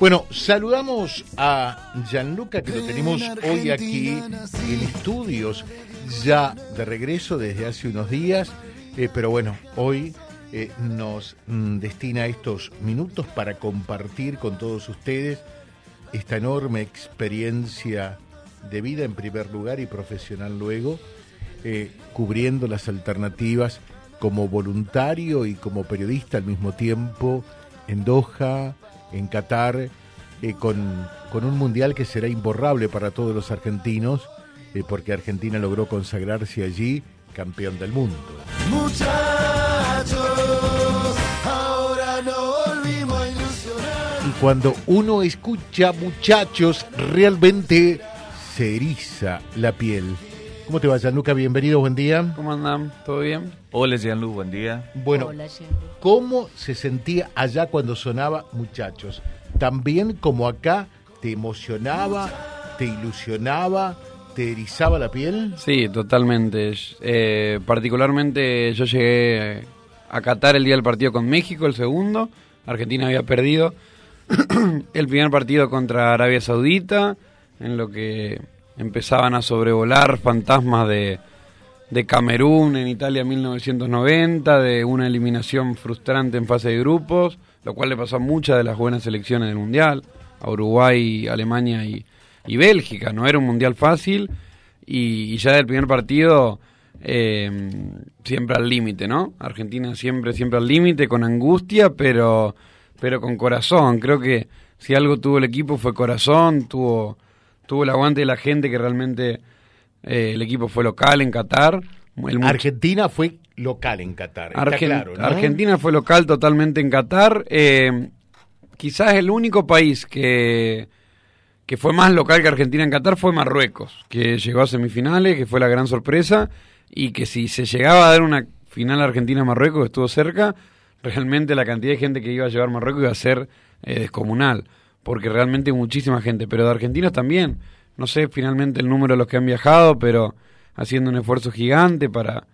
Bueno, saludamos a Gianluca que lo tenemos hoy aquí en estudios, ya de regreso desde hace unos días, eh, pero bueno, hoy eh, nos mm, destina estos minutos para compartir con todos ustedes esta enorme experiencia de vida en primer lugar y profesional luego, eh, cubriendo las alternativas como voluntario y como periodista al mismo tiempo en Doha, en Qatar, eh, con, con, un mundial que será imborrable para todos los argentinos, eh, porque Argentina logró consagrarse allí campeón del mundo. Muchachos, ahora no volvimos a ilusionar. Y cuando uno escucha muchachos, realmente se eriza la piel. ¿Cómo te va, Gianluca? Bienvenido, buen día. ¿Cómo andan? ¿Todo bien? Hola, Gianlu, buen día. Bueno, Hola, ¿cómo se sentía allá cuando sonaba Muchachos? También como acá, ¿te emocionaba, te ilusionaba, te erizaba la piel? Sí, totalmente. Eh, particularmente yo llegué a Qatar el día del partido con México, el segundo. Argentina había perdido el primer partido contra Arabia Saudita, en lo que empezaban a sobrevolar fantasmas de, de Camerún en Italia en 1990, de una eliminación frustrante en fase de grupos, lo cual le pasó a muchas de las buenas selecciones del Mundial, a Uruguay, Alemania y, Bélgica. No era un Mundial fácil y, ya del primer partido eh, siempre al límite, ¿no? Argentina siempre, siempre al límite, con angustia, pero, pero con corazón. Creo que si algo tuvo el equipo fue corazón, tuvo tuvo el aguante de la gente que realmente eh, el equipo fue local en Qatar. Argentina fue local en Qatar. Argentina fue local totalmente en Qatar. Eh, quizás el único país que, que fue más local que Argentina en Qatar fue Marruecos, que llegó a semifinales, que fue la gran sorpresa, y que si se llegaba a dar una final Argentina-Marruecos, estuvo cerca, realmente la cantidad de gente que iba a llevar Marruecos iba a ser eh, descomunal porque realmente muchísima gente, pero de argentinos también. No sé finalmente el número de los que han viajado, pero haciendo un esfuerzo gigante para,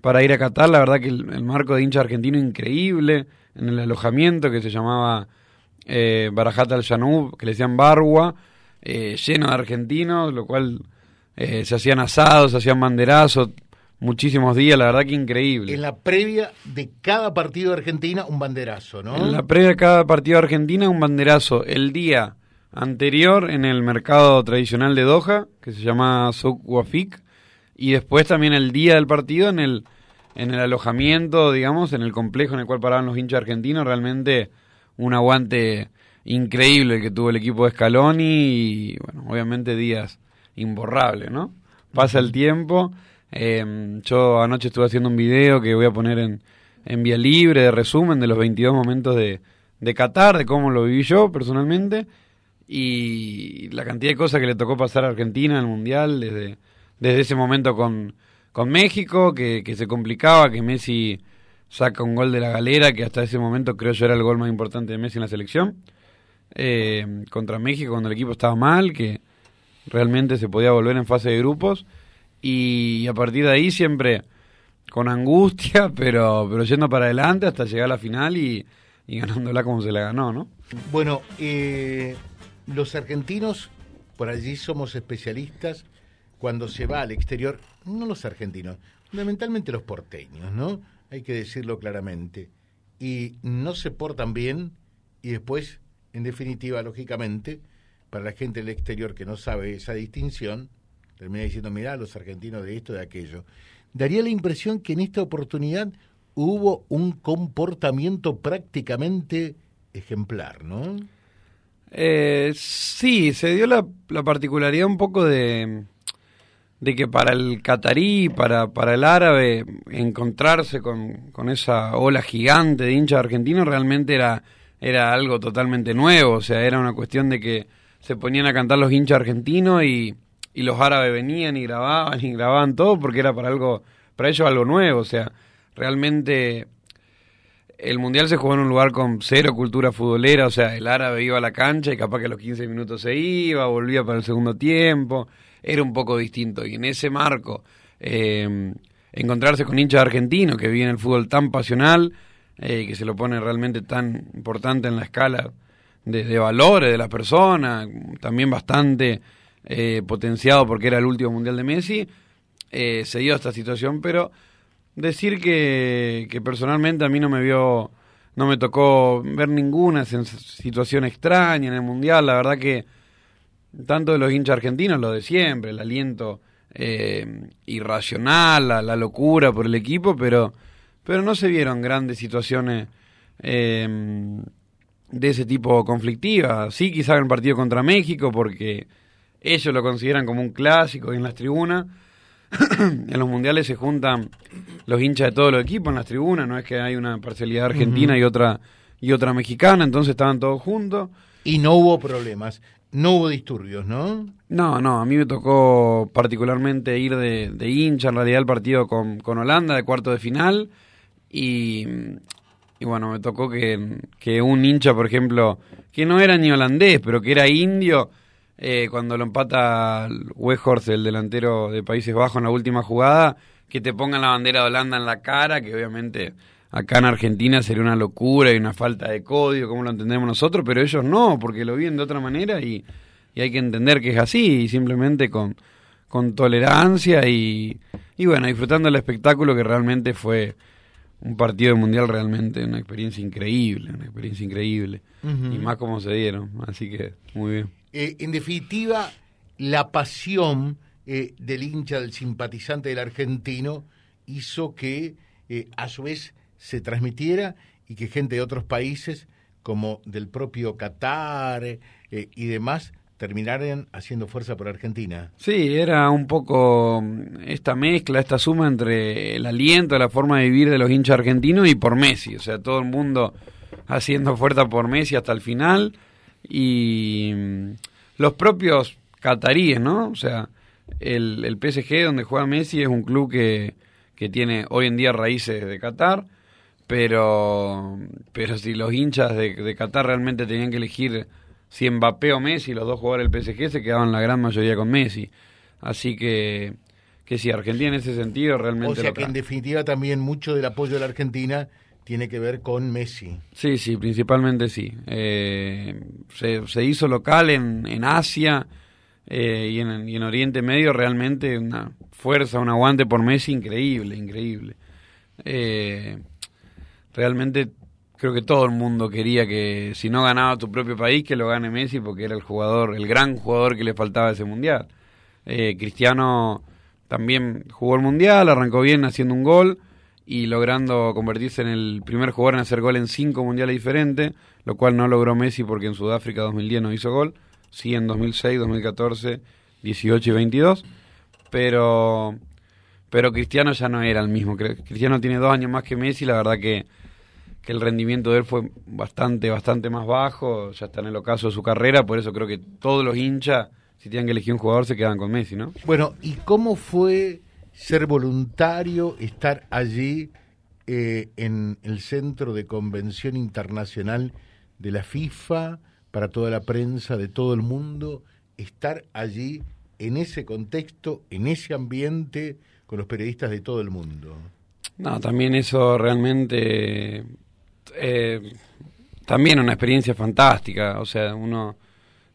para ir a Qatar. La verdad que el, marco de hincha argentino increíble, en el alojamiento que se llamaba eh, Barajat al-Janub, que le decían Barwa, eh, lleno de argentinos, lo cual eh, se hacían asados, se hacían banderazos, muchísimos días, la verdad que increíble. En la previa de cada partido de Argentina, un banderazo, ¿no? En la previa de cada partido de Argentina, un banderazo. El día anterior en el mercado tradicional de Doha, que se llama Souk Wafik, y después también el día del partido en el, en el alojamiento, digamos, en el complejo en el cual paraban los hinchas argentinos, realmente un aguante increíble que tuvo el equipo de Scaloni y, bueno, obviamente días imborrables, ¿no? Pasa el tiempo eh, yo anoche estuve haciendo un video que voy a poner en, en vía libre de resumen de los 22 momentos de, de Qatar, de cómo lo viví yo personalmente y la cantidad de cosas que le tocó pasar a Argentina en el Mundial desde, desde ese momento con, con México, que, que se complicaba, que Messi saca un gol de la galera, que hasta ese momento creo yo era el gol más importante de Messi en la selección, eh, contra México cuando el equipo estaba mal, que realmente se podía volver en fase de grupos y a partir de ahí siempre con angustia, pero, pero yendo para adelante hasta llegar a la final y, ganándola como se la ganó, ¿no? Bueno, eh, los argentinos, por allí somos especialistas cuando se va al exterior, no los argentinos, fundamentalmente los porteños, ¿no? Hay que decirlo claramente. Y no se portan bien y después, en definitiva, lógicamente, para la gente del exterior que no sabe esa distinción, termina diciendo, mirá, los argentinos de esto, de aquello. Daría la impresión que en esta oportunidad hubo un comportamiento prácticamente ejemplar, ¿no? Eh, sí, se dio la, particularidad un poco de, de que para el catarí, para, para el árabe, encontrarse con, con esa ola gigante de hinchas argentinos realmente era, era algo totalmente nuevo. O sea, era una cuestión de que se ponían a cantar los hinchas argentinos y, y los árabes venían y grababan y grababan todo porque era para algo para ellos algo nuevo, o sea, realmente el mundial se jugó en un lugar con cero cultura futbolera, o sea, el árabe iba a la cancha y capaz que a los 15 minutos se iba, volvía para el segundo tiempo, era un poco distinto. Y en ese marco eh, encontrarse con hinchas argentinos que viven el fútbol tan pasional, eh, que se lo pone realmente tan importante en la escala de, valores de la persona, también bastante eh, potenciado porque era el último mundial de Messi, eh, se dio esta situación, pero decir que, que personalmente a mí no me vio, no me tocó ver ninguna situación extraña en el mundial, la verdad que tanto de los hinchas argentinos, lo de siempre, el aliento eh, irracional, la, locura por el equipo, pero, pero no se vieron grandes situaciones eh, de ese tipo conflictivas. Sí, quizá en el partido contra México, porque ellos lo consideran como un clásico en las tribunas. en los mundiales se juntan los hinchas de todos los equipos en las tribunas, no es que hay una parcialidad argentina y otra y otra mexicana, entonces estaban todos juntos. Y no hubo problemas. No hubo disturbios, ¿no? No, no, a mí me tocó particularmente ir de, hincha en realidad el partido con, con, Holanda de cuarto de final y, y bueno, me tocó que, que, un hincha, por ejemplo, que no era ni holandés, pero que era indio, eh, cuando lo empata Weghorst, el delantero de Países Bajos en la última jugada, que te pongan la bandera de Holanda en la cara, que obviamente acá en Argentina sería una locura y una falta de código, como lo entendemos nosotros, pero ellos no, porque lo viven de otra manera y, hay que entender que es así, y simplemente con, con tolerancia y, y bueno, disfrutando el espectáculo que realmente fue un partido de mundial realmente una experiencia increíble, una experiencia increíble, y más como se dieron, así que muy bien. Eh, en definitiva, la pasión eh, del hincha, del simpatizante del argentino, hizo que eh, a su vez se transmitiera y que gente de otros países, como del propio Qatar eh, y demás, terminaran haciendo fuerza por Argentina. Sí, era un poco mm, esta mezcla, esta suma entre el aliento, la forma de vivir de los hinchas argentinos y por Messi. O sea, todo el mundo haciendo fuerza por Messi hasta el final. Y mm, los propios cataríes, ¿no? O sea, el, el PSG donde juega Messi es un club que, que tiene hoy en día raíces de Qatar pero pero si los hinchas de, de Qatar realmente tenían que elegir si Mbappé o Messi, los dos jugadores del PSG, se quedaban la gran mayoría con Messi. Así que, que sí, Argentina en ese sentido realmente... O sea que en definitiva también mucho del apoyo de la Argentina tiene que ver con Messi. Sí, sí, principalmente sí. Eh, se, se, hizo local en, en Asia eh, y, en, en Oriente Medio realmente una fuerza, un aguante por Messi increíble, increíble. Eh, realmente creo que todo el mundo quería que si no ganaba tu propio país, que lo gane Messi porque era el jugador, el gran jugador que le faltaba a ese mundial. Eh, Cristiano también jugó el mundial, arrancó bien haciendo un gol y logrando convertirse en el primer jugador en hacer gol en cinco mundiales diferentes, lo cual no logró Messi porque en Sudáfrica 2010 no hizo gol, sí en 2006, 2014, 18 y 22, pero pero Cristiano ya no era el mismo. Cristiano tiene dos años más que Messi, la verdad que que el rendimiento de él fue bastante, bastante más bajo, ya está en el ocaso de su carrera, por eso creo que todos los hinchas, si tienen que elegir un jugador, se quedan con Messi, ¿no? Bueno, ¿y cómo fue ser voluntario, estar allí eh, en el centro de convención internacional de la FIFA, para toda la prensa de todo el mundo, estar allí en ese contexto, en ese ambiente, con los periodistas de todo el mundo? No, también eso realmente eh, también una experiencia fantástica. O sea, uno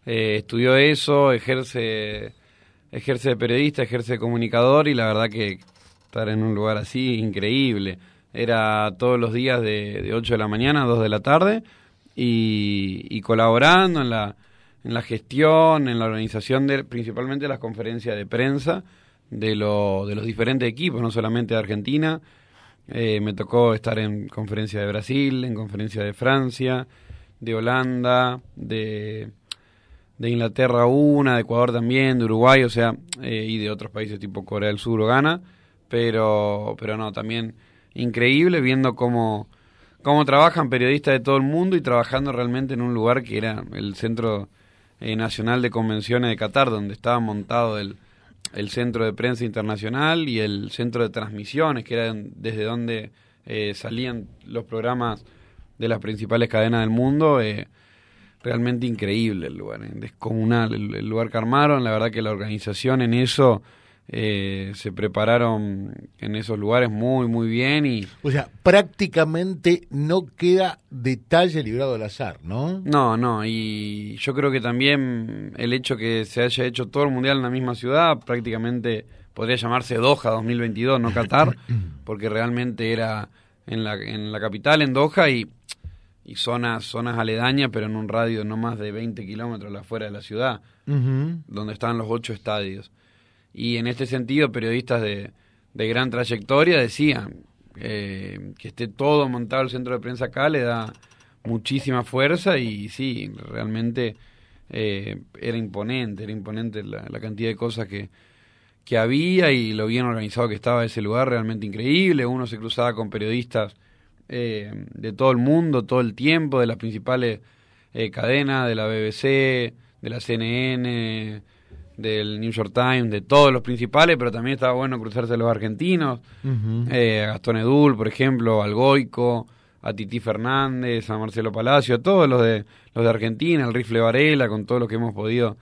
eh, estudió eso, ejerce, ejerce de periodista, ejerce de comunicador y la verdad que estar en un lugar así, increíble. Era todos los días de, de 8 de la mañana a 2 de la tarde y, colaborando en la, en la gestión, en la organización de principalmente las conferencias de prensa de, lo, de los diferentes equipos, no solamente de Argentina, eh, me tocó estar en conferencia de Brasil, en conferencia de Francia, de Holanda, de, de Inglaterra una, de Ecuador también, de Uruguay, o sea, eh, y de otros países tipo Corea del Sur o Ghana, pero, pero no, también increíble viendo cómo, cómo trabajan periodistas de todo el mundo y trabajando realmente en un lugar que era el Centro eh, Nacional de Convenciones de Qatar, donde estaba montado el el centro de prensa internacional y el centro de transmisiones, que era desde donde eh, salían los programas de las principales cadenas del mundo. Eh, realmente increíble el lugar, eh, descomunal el, lugar que armaron. La verdad que la organización en eso eh, se prepararon en esos lugares muy, muy bien y... O sea, prácticamente no queda detalle librado al azar, ¿no? No, no, y yo creo que también el hecho que se haya hecho todo el Mundial en la misma ciudad, prácticamente podría llamarse Doha 2022, no Qatar, porque realmente era en la, en la capital, en Doha, y, y zonas, zonas aledañas, pero en un radio no más de 20 kilómetros afuera de la ciudad, donde estaban los ocho estadios. Y en este sentido, periodistas de, de gran trayectoria decían eh, que esté todo montado el centro de prensa acá le da muchísima fuerza y sí, realmente eh, era imponente, era imponente la, cantidad de cosas que, que había y lo bien organizado que estaba ese lugar, realmente increíble. Uno se cruzaba con periodistas eh, de todo el mundo, todo el tiempo, de las principales cadenas, de la BBC, de la CNN, del New York Times, de todos los principales, pero también estaba bueno cruzarse a los argentinos, eh, a Gastón Edul, por ejemplo, al Goico, a Titi Fernández, a Marcelo Palacio, a todos los de, los de Argentina, al Rifle Varela, con todos los que hemos podido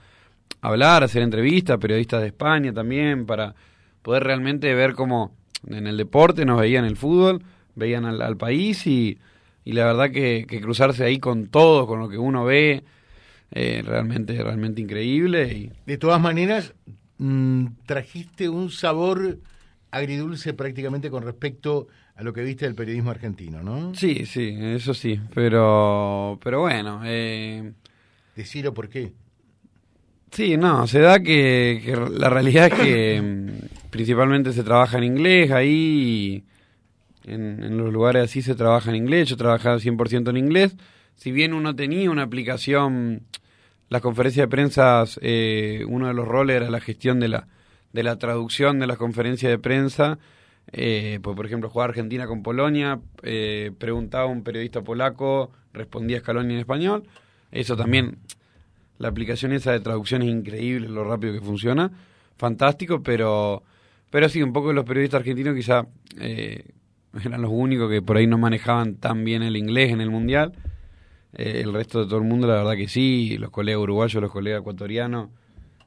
hablar, hacer entrevistas, periodistas de España también, para poder realmente ver cómo en el deporte nos veían el fútbol, veían al, país y, y, la verdad que, que cruzarse ahí con todo, con lo que uno ve, eh, realmente, realmente increíble. Y... De todas maneras, mm, trajiste un sabor agridulce prácticamente con respecto a lo que viste del periodismo argentino, ¿no? Sí, sí, eso sí, pero, pero bueno. Eh... Decirlo por qué. Sí, no, se da que, la realidad es que mm, principalmente se trabaja en inglés ahí, en, los lugares así se trabaja en inglés, yo trabajaba 100% en inglés, si bien uno tenía una aplicación, las conferencias de prensa, eh, uno de los roles era la gestión de la, de la traducción de las conferencias de prensa. Eh, pues, por ejemplo, jugaba Argentina con Polonia, eh, preguntaba a un periodista polaco, respondía Scaloni en español. Eso también, la aplicación esa de traducción es increíble, lo rápido que funciona. Fantástico, pero, pero sí, un poco los periodistas argentinos quizá eran los únicos que por ahí no manejaban tan bien el inglés en el Mundial. Eh, el resto de todo el mundo, la verdad que sí, los colegas uruguayos, los colegas ecuatorianos,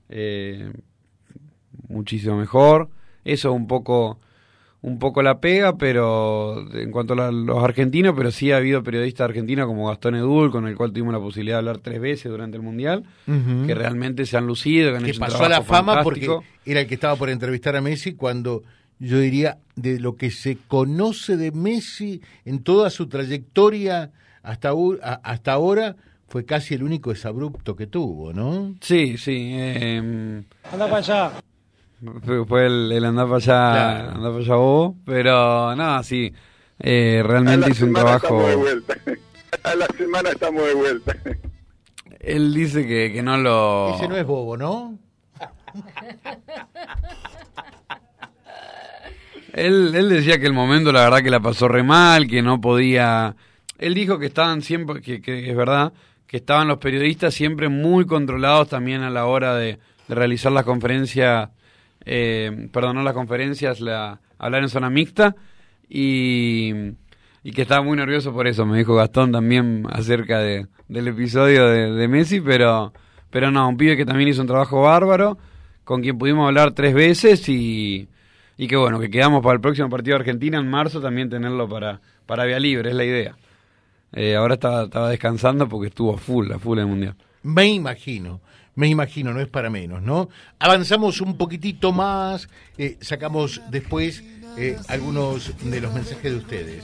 eh, muchísimo mejor. Eso un poco, un poco la pega, pero en cuanto a los argentinos, pero sí ha habido periodistas argentinos como Gastón Edul, con el cual tuvimos la posibilidad de hablar tres veces durante el Mundial, que realmente se han lucido, que han pasó a la fama porque era el que estaba por entrevistar a Messi cuando yo diría, de lo que se conoce de Messi en toda su trayectoria hasta, hasta ahora fue casi el único desabrupto que tuvo, ¿no? Sí, sí. Eh, anda para allá. Fue, el, el, andar para allá, andar para allá vos, pero nada, sí. Eh, realmente hizo un trabajo. De vuelta. A la semana estamos de vuelta. Él dice que, que no lo. Ese no es bobo, ¿no? él, él decía que el momento, la verdad, que la pasó re mal, que no podía él dijo que estaban siempre, que, es verdad, que estaban los periodistas siempre muy controlados también a la hora de, realizar las conferencias, eh, las conferencias, la, hablar en zona mixta y, que estaba muy nervioso por eso, me dijo Gastón también acerca de, del episodio de, Messi, pero, pero no, un pibe que también hizo un trabajo bárbaro, con quien pudimos hablar tres veces y, y que bueno, que quedamos para el próximo partido de Argentina en marzo también tenerlo para, para vía libre, es la idea. Eh, ahora estaba, estaba descansando porque estuvo full, a full el Mundial. Me imagino, me imagino, no es para menos, ¿no? Avanzamos un poquitito más, eh, sacamos después eh, algunos de los mensajes de ustedes.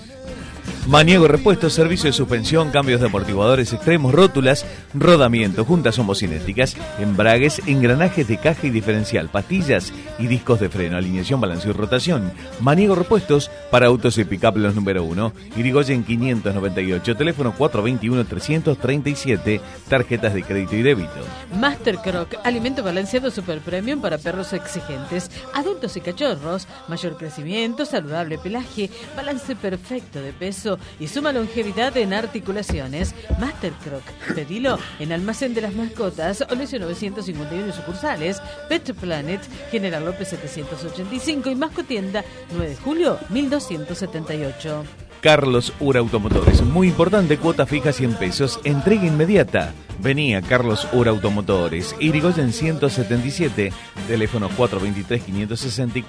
Maniego Repuesto, servicio de suspensión, cambios de amortiguadores extremos, rótulas, rodamiento, juntas homocinéticas, embragues, engranajes de caja y diferencial, pastillas y discos de freno, alineación, balanceo y rotación. Maniego Repuestos para autos y pick los número 1. Irigoyen 598, teléfono 421-337, tarjetas de crédito y débito. Master Croc, alimento balanceado super premium para perros exigentes, adultos y cachorros, mayor crecimiento, saludable pelaje, balance perfecto de peso y suma longevidad en articulaciones. Master Croc. Pedilo en Almacén de las Mascotas, Olesio 951 sucursales, Pet Planet, General López 785 y Mascotienda 9 de julio 1278. Carlos Ura Automotores. Muy importante, cuota fija 100 pesos, entrega inmediata. Venía Carlos Ura Automotores, Irigoyen 177, teléfono 423-560 y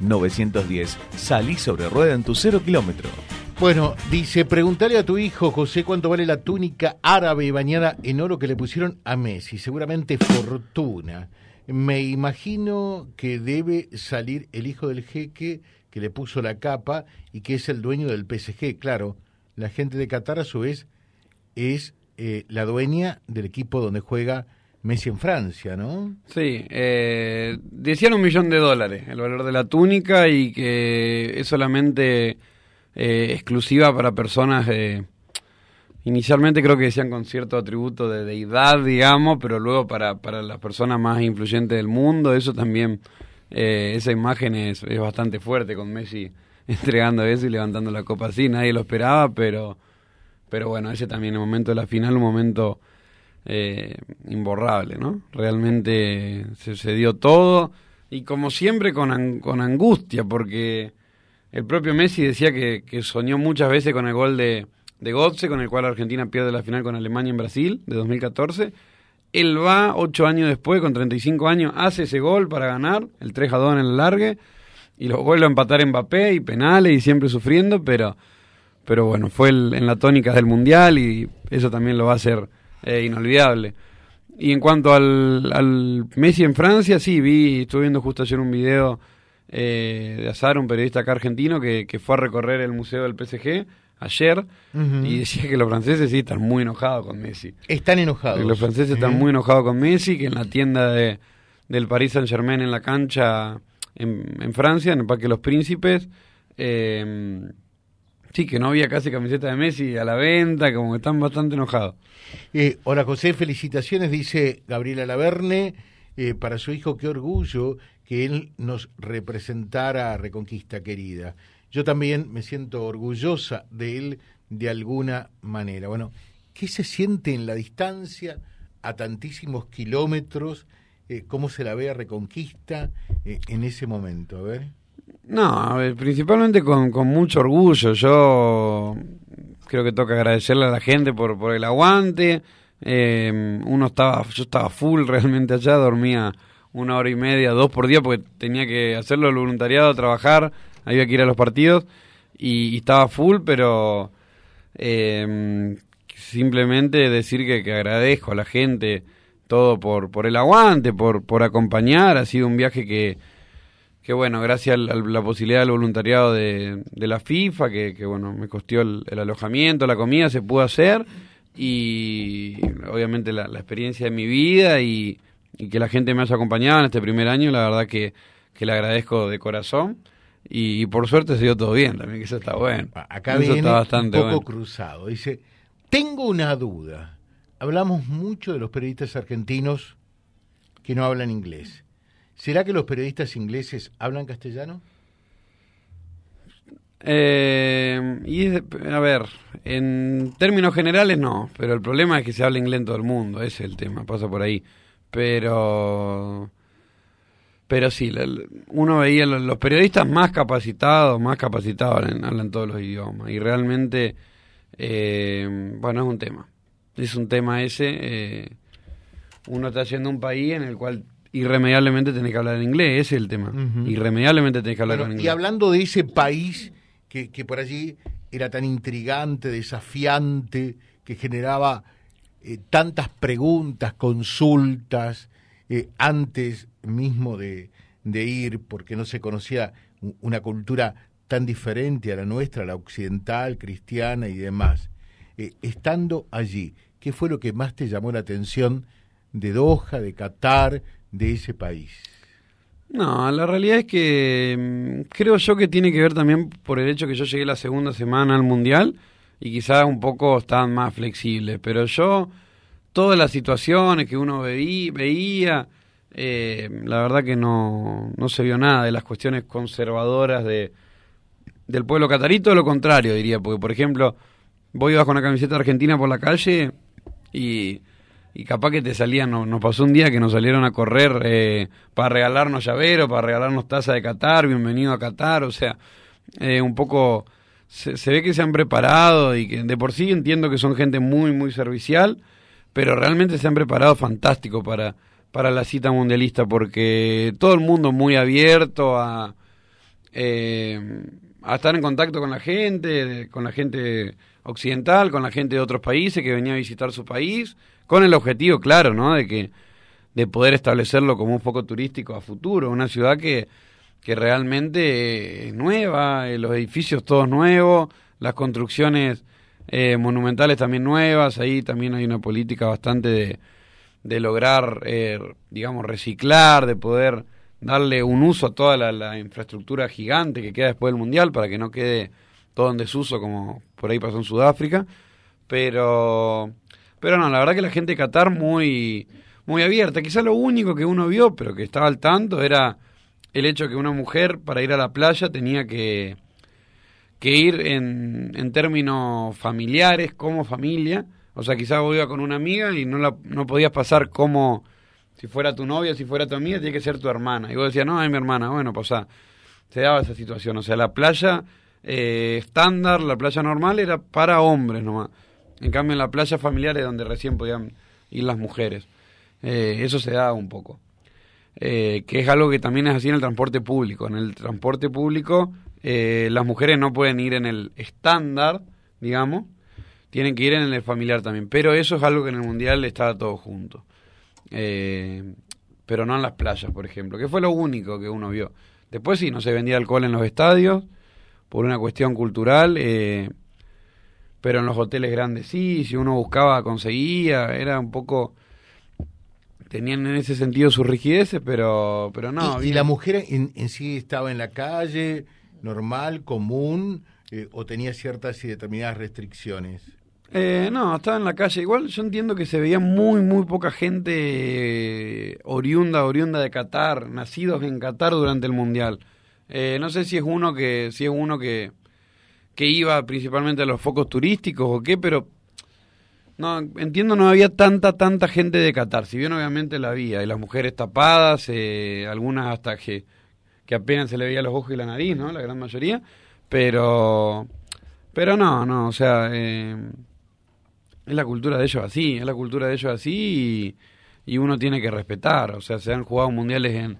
425-910. Salí sobre rueda en tu cero kilómetro. Bueno, dice, pregúntale a tu hijo, José, cuánto vale la túnica árabe bañada en oro que le pusieron a Messi. Seguramente fortuna. Me imagino que debe salir el hijo del jeque que le puso la capa y que es el dueño del PSG. Claro, la gente de Qatar a su vez es eh, la dueña del equipo donde juega Messi en Francia, ¿no? Sí, eh, decían un millón de dólares el valor de la túnica y que es solamente eh, exclusiva para personas de... Inicialmente creo que decían con cierto atributo de deidad, digamos, pero luego para, para las personas más influyentes del mundo, eso también, eh, esa imagen es, es, bastante fuerte con Messi entregando eso y levantando la copa así, nadie lo esperaba, pero, pero bueno, ese también el momento de la final, un momento eh, imborrable, ¿no? Realmente se, se, dio todo y como siempre con, con angustia, porque el propio Messi decía que, soñó muchas veces con el gol de de Gotze, con el cual Argentina pierde la final con Alemania en Brasil de 2014. Él va ocho años después, con 35 años, hace ese gol para ganar, el 3 a 2 en el largue, y lo vuelve a empatar Mbappé y penales y siempre sufriendo, pero, pero bueno, fue el, en la tónica del Mundial y eso también lo va a hacer eh, inolvidable. Y en cuanto al, al, Messi en Francia, sí, vi, estuve viendo justo ayer un video eh, de Azar, un periodista acá argentino, que, que fue a recorrer el museo del PSG ayer uh -huh. y decía que los franceses sí están muy enojados con Messi. Están enojados. Que los franceses están muy enojados con Messi, que en la tienda de, del Paris Saint Germain en la cancha en, en Francia, en el Parque de los Príncipes, eh, sí, que no había casi camiseta de Messi a la venta, como que están bastante enojados. Eh, hola José, felicitaciones, dice Gabriela Laverne, eh, para su hijo, qué orgullo que él nos representara a Reconquista Querida yo también me siento orgullosa de él de alguna manera. Bueno, ¿qué se siente en la distancia a tantísimos kilómetros? Eh, ¿Cómo se la ve a Reconquista eh, en ese momento? No, a ver, principalmente con, con, mucho orgullo. Yo creo que toca agradecerle a la gente por, por el aguante. Eh, uno estaba, yo estaba full realmente allá, dormía una hora y media, dos por día, porque tenía que hacerlo el voluntariado, trabajar había que ir a los partidos y, y estaba full, pero eh, simplemente decir que, que, agradezco a la gente todo por, por el aguante, por, por acompañar, ha sido un viaje que, que bueno, gracias a la posibilidad del voluntariado de, la FIFA, que, bueno, me costó el, el, alojamiento, la comida, se pudo hacer y obviamente la, la experiencia de mi vida y, y, que la gente me haya acompañado en este primer año, la verdad que, que le agradezco de corazón. Y, y, por suerte se dio todo bien también, que eso está bueno. Acá eso viene está un poco bueno. cruzado. Dice, tengo una duda. Hablamos mucho de los periodistas argentinos que no hablan inglés. ¿Será que los periodistas ingleses hablan castellano? Eh, y es, a ver, en términos generales no, pero el problema es que se habla inglés en todo el mundo, ese es el tema, pasa por ahí. Pero pero sí, uno veía los periodistas más capacitados, más capacitados hablan, hablan todos los idiomas y realmente, eh, bueno, es un tema, es un tema ese, eh, uno está yendo a un país en el cual irremediablemente tenés que hablar en inglés, ese es el tema, uh -huh. irremediablemente tenés que hablar bueno, en inglés. Y hablando de ese país que, que por allí era tan intrigante, desafiante, que generaba eh, tantas preguntas, consultas, eh, antes mismo de, ir, porque no se conocía una cultura tan diferente a la nuestra, la occidental, cristiana y demás. Eh, estando allí, ¿qué fue lo que más te llamó la atención de Doha, de Qatar, de ese país? No, la realidad es que mmm, creo yo que tiene que ver también por el hecho que yo llegué la segunda semana al Mundial y quizás un poco estaban más flexibles, pero yo todas las situaciones que uno veí, veía, eh, la verdad que no, no se vio nada de las cuestiones conservadoras de, del pueblo catarí, todo lo contrario diría, porque por ejemplo, vos ibas con una camiseta argentina por la calle y, capaz que te salían, no, nos pasó un día que nos salieron a correr eh, para regalarnos llavero, para regalarnos taza de Qatar, bienvenido a Qatar, o sea, eh, un poco se, se ve que se han preparado y que de por sí entiendo que son gente muy, muy servicial, pero realmente se han preparado fantástico para, para la cita mundialista porque todo el mundo muy abierto a, eh, a estar en contacto con la gente, con la gente occidental, con la gente de otros países que venía a visitar su país, con el objetivo, claro, ¿no? De que de poder establecerlo como un foco turístico a futuro, una ciudad que, que realmente es nueva, eh, los edificios todos nuevos, las construcciones eh, monumentales también nuevas, ahí también hay una política bastante de, de lograr, eh, digamos, reciclar, de poder darle un uso a toda la, la, infraestructura gigante que queda después del Mundial para que no quede todo en desuso como por ahí pasó en Sudáfrica. Pero, pero no, la verdad que la gente de Qatar muy, muy abierta. Quizá lo único que uno vio, pero que estaba al tanto, era el hecho que una mujer para ir a la playa tenía que, que ir en, en términos familiares, como familia. O sea, quizás vos ibas con una amiga y no, la, no podías pasar como si fuera tu novia, si fuera tu amiga, tiene que ser tu hermana. Y vos decías, no, es mi hermana. Bueno, pues o sea, se daba esa situación. O sea, la playa eh, estándar, la playa normal era para hombres nomás. En cambio, en la playa familiar es donde recién podían ir las mujeres. Eh, eso se da un poco. Eh, que es algo que también es así en el transporte público. En el transporte público eh, las mujeres no pueden ir en el estándar, digamos, tienen que ir en el familiar también. Pero eso es algo que en el Mundial estaba todo junto. Eh, pero no en las playas, por ejemplo, que fue lo único que uno vio. Después sí, no se vendía alcohol en los estadios, por una cuestión cultural, eh, pero en los hoteles grandes sí, si uno buscaba conseguía, era un poco tenían en ese sentido sus rigideces, pero, pero no. ¿Y, y la mujer en, en, sí estaba en la calle, normal, común, eh, o tenía ciertas y determinadas restricciones? Eh, no, estaba en la calle. Igual yo entiendo que se veía muy, muy poca gente eh, oriunda, oriunda de Qatar, nacidos en Qatar durante el Mundial. Eh, no sé si es uno que, si es uno que, que iba principalmente a los focos turísticos o qué, pero no, entiendo no había tanta, tanta gente de Qatar, si bien obviamente la había, y las mujeres tapadas, eh, algunas hasta que, que apenas se le veía los ojos y la nariz, ¿no? La gran mayoría, pero, pero no, no, o sea, eh, es la cultura de ellos así, es la cultura de ellos así y, y, uno tiene que respetar, o sea, se han jugado mundiales en,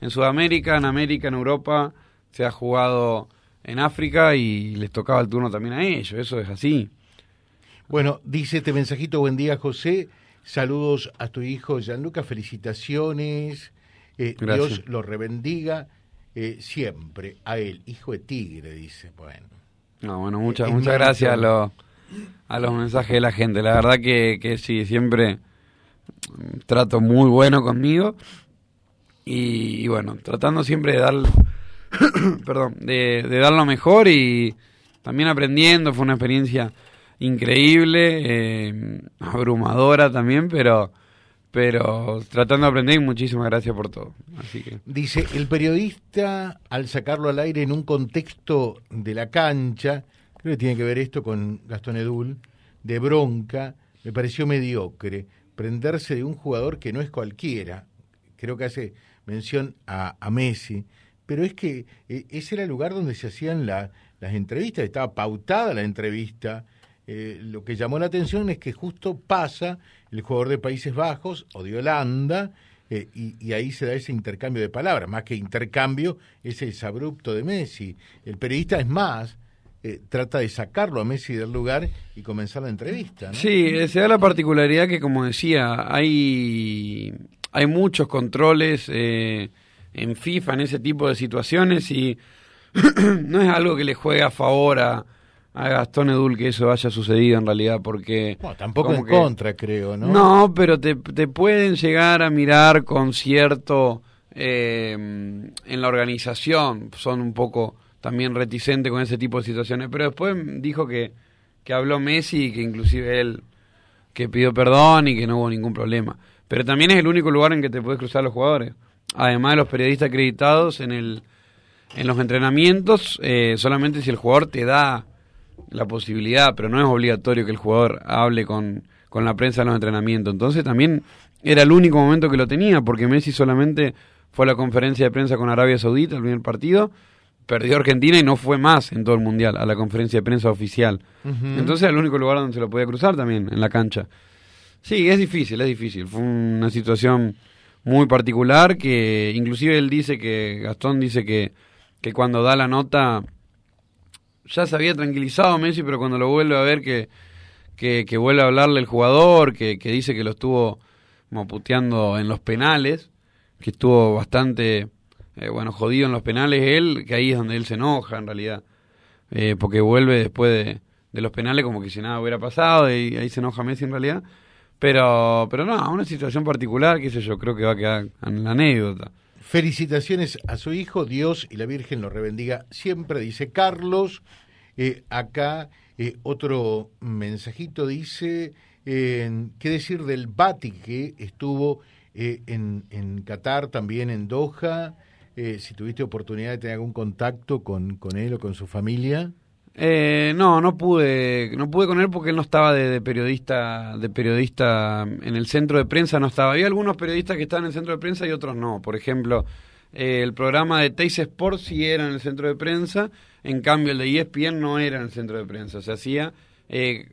en Sudamérica, en América, en Europa, se ha jugado en África y les tocaba el turno también a ellos, eso es así. Bueno, dice este mensajito, buen día José, saludos a tu hijo Gianluca, felicitaciones, eh, Dios lo rebendiga eh, siempre, a él, hijo de tigre, dice, bueno. No, bueno, muchas, muchas gracias a, lo, a los mensajes de la gente, la verdad que, que sí, siempre trato muy bueno conmigo. Y, y bueno, tratando siempre de dar, perdón, de, de dar lo mejor y también aprendiendo, fue una experiencia increíble, eh, abrumadora también, pero pero tratando de aprender y muchísimas gracias por todo. Así que. Dice, el periodista, al sacarlo al aire en un contexto de la cancha, creo que tiene que ver esto con Gastón Edul, de bronca, me pareció mediocre, prenderse de un jugador que no es cualquiera, creo que hace mención a, a Messi, pero es que eh, ese era el lugar donde se hacían la, las entrevistas, estaba pautada la entrevista, eh, lo que llamó la atención es que justo pasa el jugador de Países Bajos o de Holanda eh, y, ahí se da ese intercambio de palabras, más que intercambio, ese es abrupto de Messi. El periodista es más, eh, trata de sacarlo a Messi del lugar y comenzar la entrevista. Sí, se da la particularidad que, como decía, hay, hay muchos controles eh, en FIFA en ese tipo de situaciones y no es algo que le juegue a favor a a Gastón Edul que eso haya sucedido en realidad, porque... Bueno, tampoco en que, contra, creo, ¿no? No, pero te, te pueden llegar a mirar con cierto... Eh, en la organización son un poco también reticentes con ese tipo de situaciones, pero después dijo que, que habló Messi y que inclusive él que pidió perdón y que no hubo ningún problema. Pero también es el único lugar en que te puedes cruzar los jugadores. Además de los periodistas acreditados en el en los entrenamientos, eh, solamente si el jugador te da la posibilidad, pero no es obligatorio que el jugador hable con, con la prensa en los entrenamientos. Entonces también era el único momento que lo tenía, porque Messi solamente fue a la conferencia de prensa con Arabia Saudita, el primer partido, perdió Argentina y no fue más en todo el mundial a la conferencia de prensa oficial. Entonces era el único lugar donde se lo podía cruzar también, en la cancha. Sí, es difícil, es difícil. Fue una situación muy particular que inclusive él dice que, Gastón dice que, que cuando da la nota ya se había tranquilizado Messi, pero cuando lo vuelve a ver que, que, vuelve a hablarle el jugador, que, que dice que lo estuvo como puteando en los penales, que estuvo bastante, eh, bueno, jodido en los penales él, que ahí es donde él se enoja en realidad, eh, porque vuelve después de, de, los penales como que si nada hubiera pasado y ahí se enoja Messi en realidad. Pero, pero no, una situación particular, qué sé yo, creo que va a quedar en la anécdota. Felicitaciones a su hijo, Dios y la Virgen lo rebendiga siempre, dice Carlos. Eh, acá eh, otro mensajito dice, ¿qué decir del Bati que estuvo eh, en, en Qatar, también en Doha? si tuviste oportunidad de tener algún contacto con, con él o con su familia. Eh, no, no pude, no pude con él porque él no estaba de, periodista, de periodista en el centro de prensa, no estaba. Había algunos periodistas que estaban en el centro de prensa y otros no. Por ejemplo, eh, el programa de Teis Sport sí era en el centro de prensa, en cambio el de ESPN no era en el centro de prensa. Se hacía eh,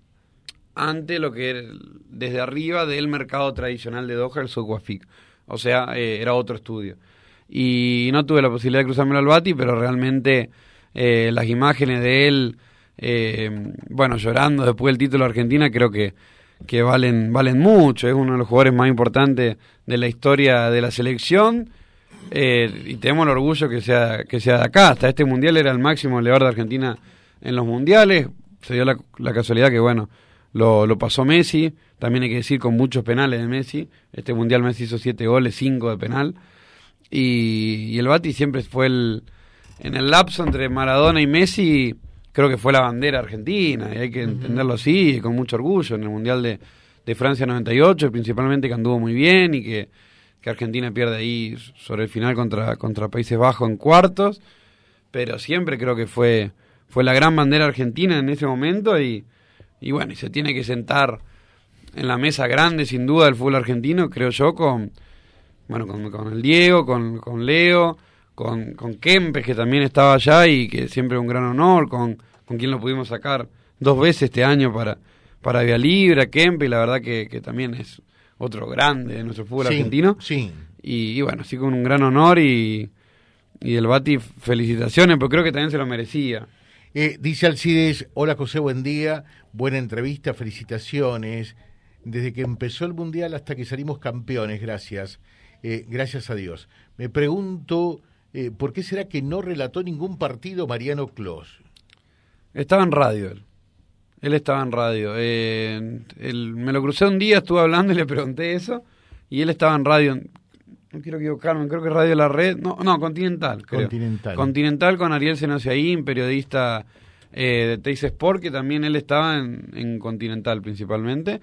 ante lo que era desde arriba del mercado tradicional de Doha, el Sokwafik. O sea, eh, era otro estudio. Y no tuve la posibilidad de cruzarme al Bati, pero realmente eh, las imágenes de él, eh, bueno, llorando después del título de Argentina, creo que, que valen, valen mucho. Es uno de los jugadores más importantes de la historia de la selección. Eh, y tenemos el orgullo que sea, que sea de acá. Hasta este mundial era el máximo goleador de Argentina en los mundiales. Se dio la, casualidad que, bueno, lo, lo, pasó Messi. También hay que decir con muchos penales de Messi. Este mundial Messi hizo siete goles, cinco de penal. Y, y el Bati siempre fue el, en el lapso entre Maradona y Messi, creo que fue la bandera argentina, y hay que entenderlo así, con mucho orgullo, en el Mundial de, de Francia 98, principalmente que anduvo muy bien y que, que, Argentina pierde ahí sobre el final contra, contra Países Bajos en cuartos, pero siempre creo que fue, fue la gran bandera argentina en ese momento y, y bueno, y se tiene que sentar en la mesa grande sin duda del fútbol argentino, creo yo, con, bueno, con, con el Diego, con, con Leo, con, con Kempes, que también estaba allá y que siempre un gran honor, con, con quien lo pudimos sacar dos veces este año para, para Vía Libre, Kempes, y la verdad que, que también es otro grande de nuestro fútbol argentino. Sí. Y, bueno, así con un gran honor y, y el Bati, felicitaciones, porque creo que también se lo merecía. Eh, dice Alcides, hola José, buen día, buena entrevista, felicitaciones. Desde que empezó el Mundial hasta que salimos campeones, gracias. Eh, gracias a Dios. Me pregunto eh, ¿por qué será que no relató ningún partido Mariano Clos? Estaba en radio él. Él estaba en radio. Eh, me lo crucé un día, estuve hablando y le pregunté eso. Y él estaba en radio. No quiero equivocarme, creo que Radio La Red. No, no Continental. Continental. Continental con Ariel un periodista eh, de Teis Sport, que también él estaba en, en Continental principalmente.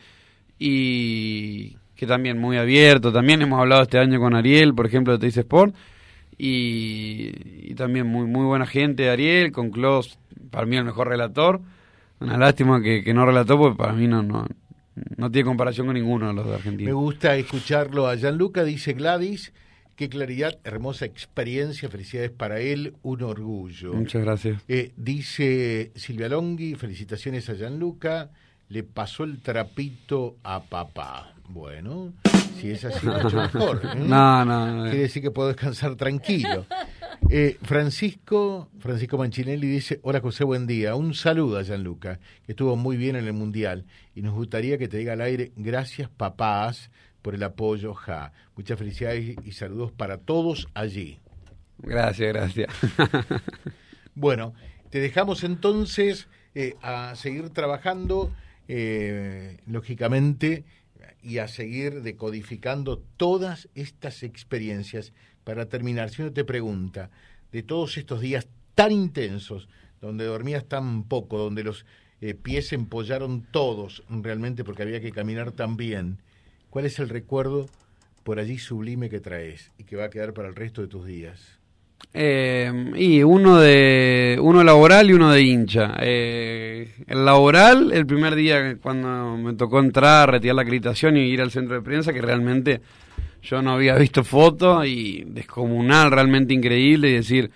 Y que también muy abierto. También hemos hablado este año con Ariel, por ejemplo, de Teis Sport y, también muy muy buena gente, Ariel, con Klaus, para mí el mejor relator. Una lástima que, no relató, porque para mí no, no, no tiene comparación con ninguno de los de Argentina. Me gusta escucharlo a Gianluca, dice Gladys. Qué claridad, hermosa experiencia, felicidades para él, un orgullo. Muchas gracias. Eh, dice Silvia Longhi, felicitaciones a Gianluca, le pasó el trapito a papá. Bueno, si es así, mucho mejor. ¿eh? No, no, Quiere decir que puedo descansar tranquilo. Eh, Francisco, Francisco Manchinelli dice, hola José, buen día. Un saludo a Gianluca, que estuvo muy bien en el Mundial. Y nos gustaría que te diga al aire, gracias papás por el apoyo, ja. Muchas felicidades y saludos para todos allí. Gracias, gracias. bueno, te dejamos entonces eh, a seguir trabajando, lógicamente y a seguir decodificando todas estas experiencias para terminar. Si uno te pregunta, de todos estos días tan intensos, donde dormías tan poco, donde los eh, pies se empollaron todos realmente porque había que caminar tan bien, ¿cuál es el recuerdo por allí sublime que traes y que va a quedar para el resto de tus días? Eh, y uno de uno laboral y uno de hincha. Eh, el laboral, el primer día cuando me tocó entrar, retirar la acreditación y ir al centro de prensa, que realmente yo no había visto fotos y descomunal, realmente increíble, y decir,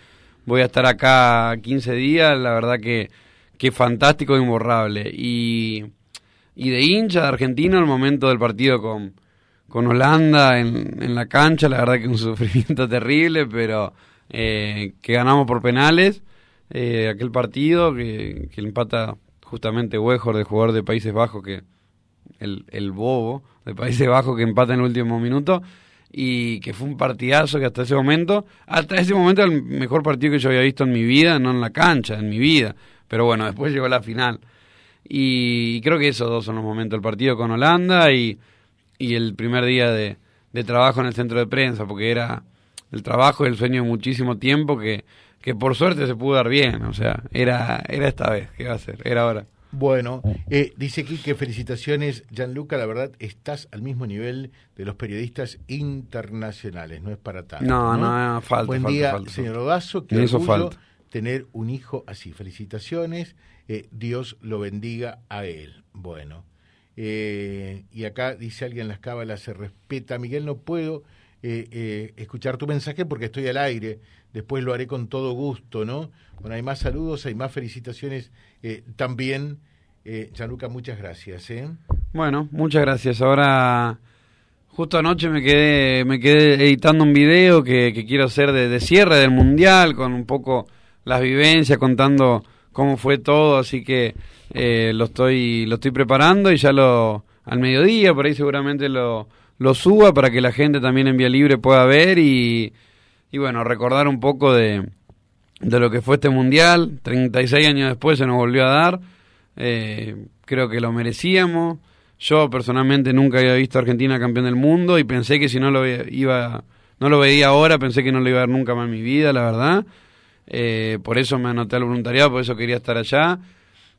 voy a estar acá 15 días, la verdad que, que fantástico e imborrable. Y, y de hincha de argentino el momento del partido con, con Holanda en, en la cancha, la verdad que un sufrimiento terrible, pero eh, que ganamos por penales eh, aquel partido, que, que empata justamente Wejor, de jugador de Países Bajos, que el, el bobo de Países Bajos que empata en el último minuto y que fue un partidazo que hasta ese momento, hasta ese momento el mejor partido que yo había visto en mi vida, no en la cancha, en mi vida. Pero bueno, después llegó la final. Y creo que esos dos son los momentos, el partido con Holanda y, y el primer día de, de trabajo en el centro de prensa, porque era el trabajo y el sueño de muchísimo tiempo que, que por suerte se pudo dar bien, o sea, era, era esta vez, ¿qué va a ser? Era ahora. Bueno, eh, dice aquí que felicitaciones, Gianluca, la verdad estás al mismo nivel de los periodistas internacionales, no es para tanto. No, no, no falta. Buen falta, día, falta, señor. Odazo, que orgullo falta. tener un hijo así. Felicitaciones, eh, Dios lo bendiga a él. Bueno, eh, y acá dice alguien, las cábalas se respeta. Miguel, no puedo eh, eh, escuchar tu mensaje porque estoy al aire. Después lo haré con todo gusto, ¿no? Bueno, hay más saludos, hay más felicitaciones eh, también. Eh, Gianluca, muchas gracias. ¿eh? Bueno, muchas gracias. Ahora, justo anoche me quedé, me quedé editando un video que, quiero hacer de, de cierre del Mundial, con un poco las vivencias, contando cómo fue todo, así que eh, lo estoy lo estoy preparando y ya lo al mediodía, por ahí seguramente lo, lo suba para que la gente también en Vía Libre pueda ver y, y bueno, recordar un poco de, de lo que fue este Mundial. 36 años después se nos volvió a dar. Eh, creo que lo merecíamos. Yo personalmente nunca había visto a Argentina campeón del mundo y pensé que si no lo iba no lo veía ahora, pensé que no lo iba a ver nunca más en mi vida, la verdad. Eh, por eso me anoté al voluntariado, por eso quería estar allá.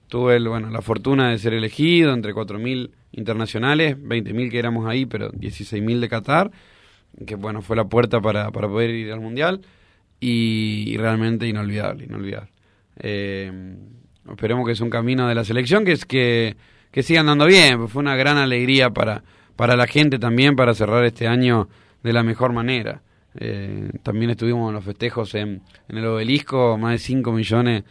Tuve el, bueno, la fortuna de ser elegido entre 4.000 internacionales, 20.000 que éramos ahí, pero 16.000 de Qatar, que bueno, fue la puerta para, para poder ir al Mundial y, realmente inolvidable, inolvidable. Eh, esperemos que es un camino de la selección que es que, que siga andando bien, fue una gran alegría para, para la gente también para cerrar este año de la mejor manera. Eh, también estuvimos en los festejos en, en el obelisco, más de 5 millones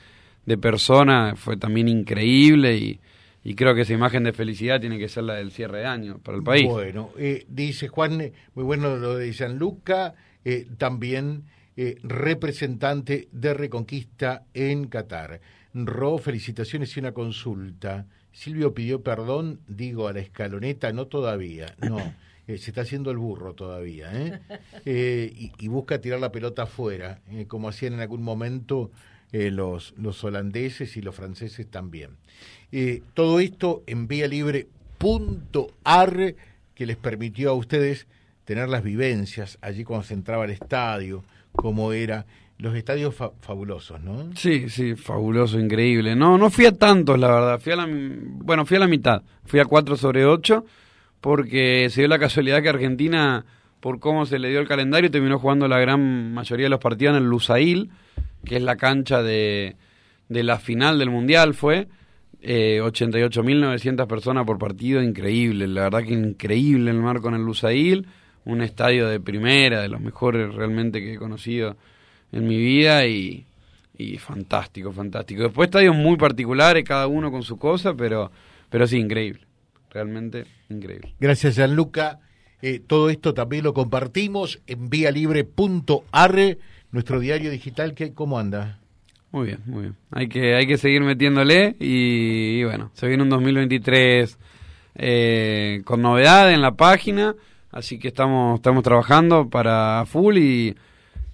de personas, fue también increíble y, y creo que esa imagen de felicidad tiene que ser la del cierre de año para el país. Bueno, eh, dice Juan, eh, muy bueno lo de Gianluca, eh, también eh, representante de Reconquista en Qatar. Ro, felicitaciones y una consulta. Silvio pidió perdón, digo, a la escaloneta, no todavía, no. eh, se está haciendo el burro todavía, ¿eh? Eh, y, y busca tirar la pelota afuera, eh, como hacían en algún momento eh, los, los holandeses y los franceses también. Eh, todo esto en vía libre punto ar que les permitió a ustedes tener las vivencias allí cuando se entraba al estadio, cómo era, los estadios fa- fabulosos, ¿no? Sí, sí, fabuloso, increíble. No, no fui a tantos, la verdad. Fui a la, bueno, fui a la mitad. Fui a 4 sobre 8 porque se dio la casualidad que Argentina, por cómo se le dio el calendario, terminó jugando la gran mayoría de los partidos en el Lusail, que es la cancha de, de la final del Mundial, fue. Eh, 88.900 personas por partido, increíble, la verdad que increíble el marco en el Lusail, un estadio de primera, de los mejores realmente que he conocido en mi vida y, y fantástico, fantástico. Después estadios muy particulares, cada uno con su cosa, pero, pero sí, increíble, realmente increíble. Gracias, Gianluca. Eh, todo esto también lo compartimos en vialibre.ar, nuestro diario digital, que ¿cómo anda? Muy bien, muy bien. Hay que, hay que seguir metiéndole y, y bueno, se viene un 2023 eh, con novedades en la página, así que estamos, estamos trabajando para full y,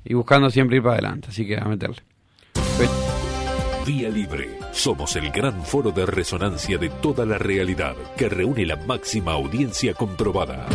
y buscando siempre ir para adelante, así que a meterle. Vía Libre. Somos el gran foro de resonancia de toda la realidad que reúne la máxima audiencia comprobada.